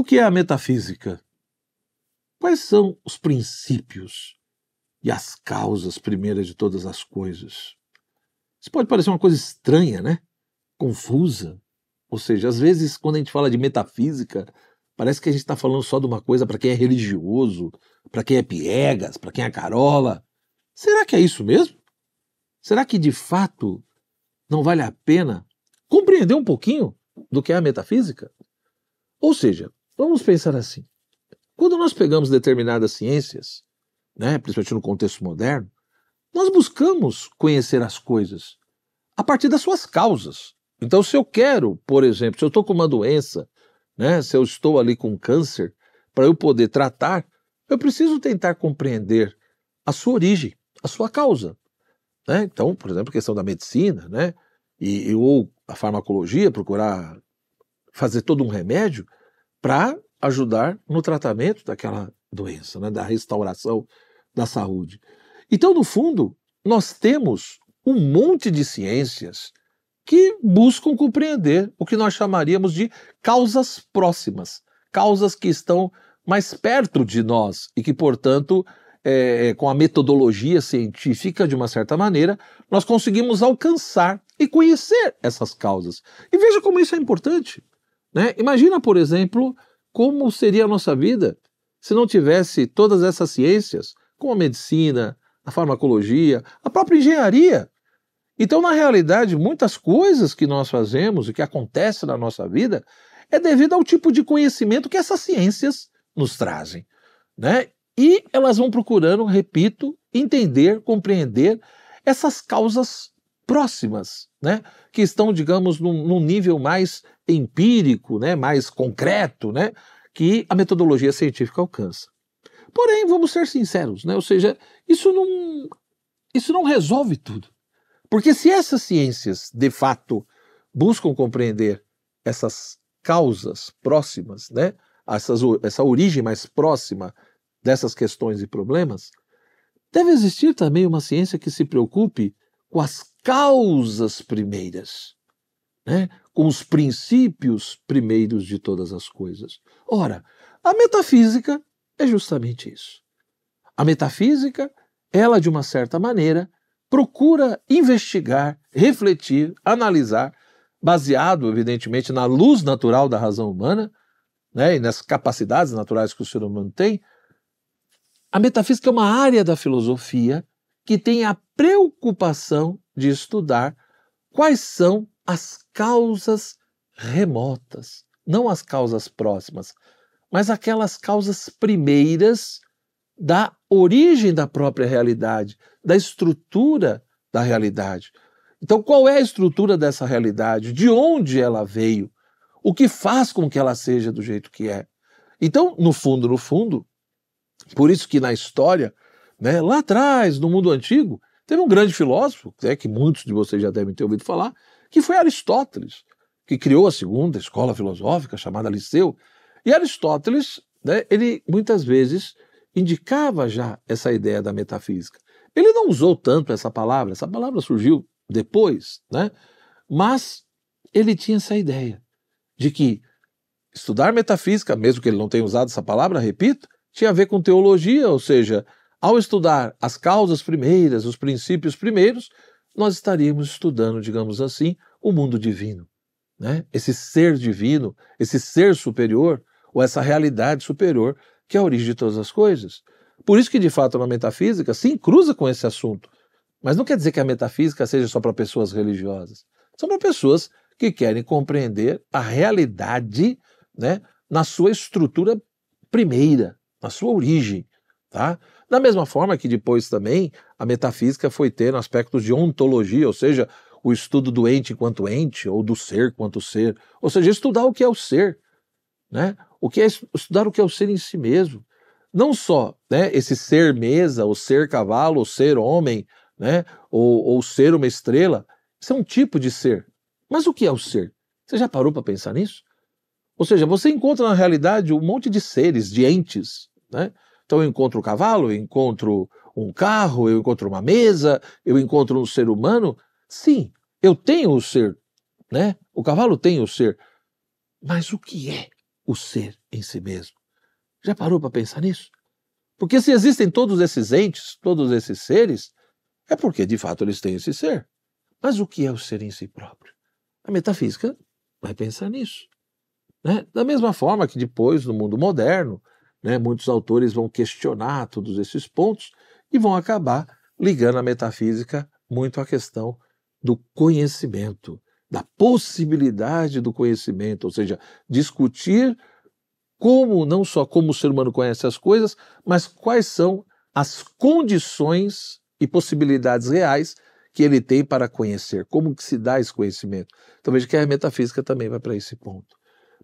O que é a metafísica? Quais são os princípios e as causas primeiras de todas as coisas? Isso pode parecer uma coisa estranha, né? Confusa. Ou seja, às vezes, quando a gente fala de metafísica, parece que a gente está falando só de uma coisa para quem é religioso, para quem é piegas, para quem é carola. Será que é isso mesmo? Será que de fato não vale a pena compreender um pouquinho do que é a metafísica? Ou seja, vamos pensar assim: quando nós pegamos determinadas ciências, né, principalmente no contexto moderno, nós buscamos conhecer as coisas a partir das suas causas. Então, se eu quero, por exemplo, se eu estou com uma doença, né, se eu estou ali com câncer, para eu poder tratar, eu preciso tentar compreender a sua origem, a sua causa. Né? Então, por exemplo, questão da medicina, né? E, ou a farmacologia, procurar fazer todo um remédio para ajudar no tratamento daquela doença, né? da restauração da saúde. Então, no fundo, nós temos um monte de ciências que buscam compreender o que nós chamaríamos de causas próximas, causas que estão mais perto de nós e que, portanto, é, com a metodologia científica, de uma certa maneira, nós conseguimos alcançar e conhecer essas causas. E veja como isso é importante. Né? Imagina, por exemplo, como seria a nossa vida se não tivesse todas essas ciências, como a medicina, a farmacologia, a própria engenharia. Então, na realidade, muitas coisas que nós fazemos e que acontecem na nossa vida é devido ao tipo de conhecimento que essas ciências nos trazem. Né? E elas vão procurando, repito, entender, compreender essas causas próximas, né? que estão, digamos, num, num nível mais empírico, né? mais concreto, né? que a metodologia científica alcança. Porém, vamos ser sinceros, né? ou seja, isso não, isso não resolve tudo. Porque se essas ciências, de fato, buscam compreender essas causas próximas, né? Essas, essa origem mais próxima dessas questões e problemas, deve existir também uma ciência que se preocupe com as causas primeiras, né? com os princípios primeiros de todas as coisas. Ora, a metafísica é justamente isso. A metafísica, ela de uma certa maneira, procura investigar, refletir, analisar, baseado, evidentemente, na luz natural da razão humana né, e nas capacidades naturais que o ser humano tem, a metafísica é uma área da filosofia que tem a preocupação de estudar quais são as causas remotas, não as causas próximas, mas aquelas causas primeiras da origem da própria realidade, da estrutura da realidade. Então, qual é a estrutura dessa realidade? De onde ela veio? O que faz com que ela seja do jeito que é? Então, no fundo, no fundo, por isso que na história, né, lá atrás, no mundo antigo, teve um grande filósofo, né, que muitos de vocês já devem ter ouvido falar, que foi Aristóteles, que criou a segunda escola filosófica chamada Liceu. E Aristóteles, né, ele muitas vezes indicava já essa ideia da metafísica. Ele não usou tanto essa palavra, essa palavra surgiu depois, né? Mas ele tinha essa ideia de que estudar metafísica, mesmo que ele não tenha usado essa palavra, repito, tinha a ver com teologia, ou seja, ao estudar as causas primeiras, os princípios primeiros, nós estaríamos estudando, digamos assim, o mundo divino. Né? Esse ser divino, esse ser superior, ou essa realidade superior, que é a origem de todas as coisas. Por isso que, de fato, a metafísica sim cruza com esse assunto. Mas não quer dizer que a metafísica seja só para pessoas religiosas. São para pessoas que querem compreender a realidade né, na sua estrutura primeira, na sua origem. Tá? Da mesma forma que depois também a metafísica foi ter aspectos de ontologia, ou seja, o estudo do ente enquanto ente, ou do ser quanto ser, ou seja, estudar o que é o ser, né? o que é estudar o que é o ser em si mesmo. Não só né, esse ser mesa, o ser cavalo, o ser homem, né, ou, ou ser uma estrela, isso é um tipo de ser. Mas o que é o ser? Você já parou para pensar nisso? Ou seja, você encontra na realidade um monte de seres, de entes, né? Então eu encontro o um cavalo, eu encontro um carro, eu encontro uma mesa, eu encontro um ser humano. Sim, eu tenho o ser, né? O cavalo tem o ser. Mas o que é o ser em si mesmo? Já parou para pensar nisso? Porque se existem todos esses entes, todos esses seres, é porque de fato eles têm esse ser. Mas o que é o ser em si próprio? A metafísica vai pensar nisso. Né? Da mesma forma que depois, no mundo moderno, né, muitos autores vão questionar todos esses pontos e vão acabar ligando a metafísica muito à questão do conhecimento, da possibilidade do conhecimento, ou seja, discutir como, não só como o ser humano conhece as coisas, mas quais são as condições e possibilidades reais que ele tem para conhecer, como que se dá esse conhecimento. Então veja que a metafísica também vai para esse ponto.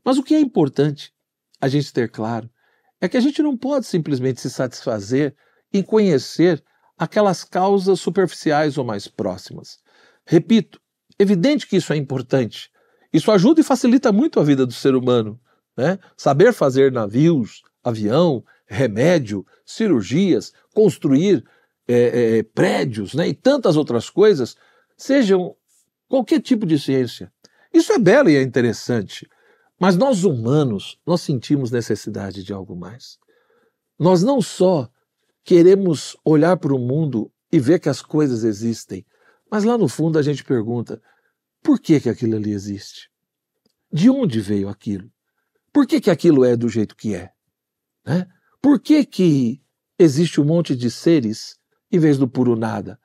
Mas o que é importante a gente ter claro é que a gente não pode simplesmente se satisfazer em conhecer aquelas causas superficiais ou mais próximas. Repito, evidente que isso é importante. Isso ajuda e facilita muito a vida do ser humano. Né? Saber fazer navios, avião, remédio, cirurgias, construir é, é, prédios né? e tantas outras coisas, sejam qualquer tipo de ciência. Isso é belo e é interessante. Mas nós humanos, nós sentimos necessidade de algo mais. Nós não só queremos olhar para o mundo e ver que as coisas existem, mas lá no fundo a gente pergunta: por que, que aquilo ali existe? De onde veio aquilo? Por que, que aquilo é do jeito que é? Né? Por que, que existe um monte de seres em vez do puro nada?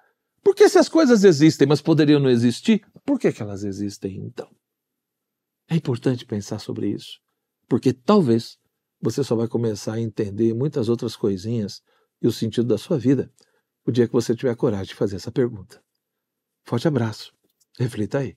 Porque se as coisas existem, mas poderiam não existir, por que, que elas existem então? É importante pensar sobre isso, porque talvez você só vai começar a entender muitas outras coisinhas e o sentido da sua vida o dia que você tiver coragem de fazer essa pergunta. Forte abraço. Reflita aí.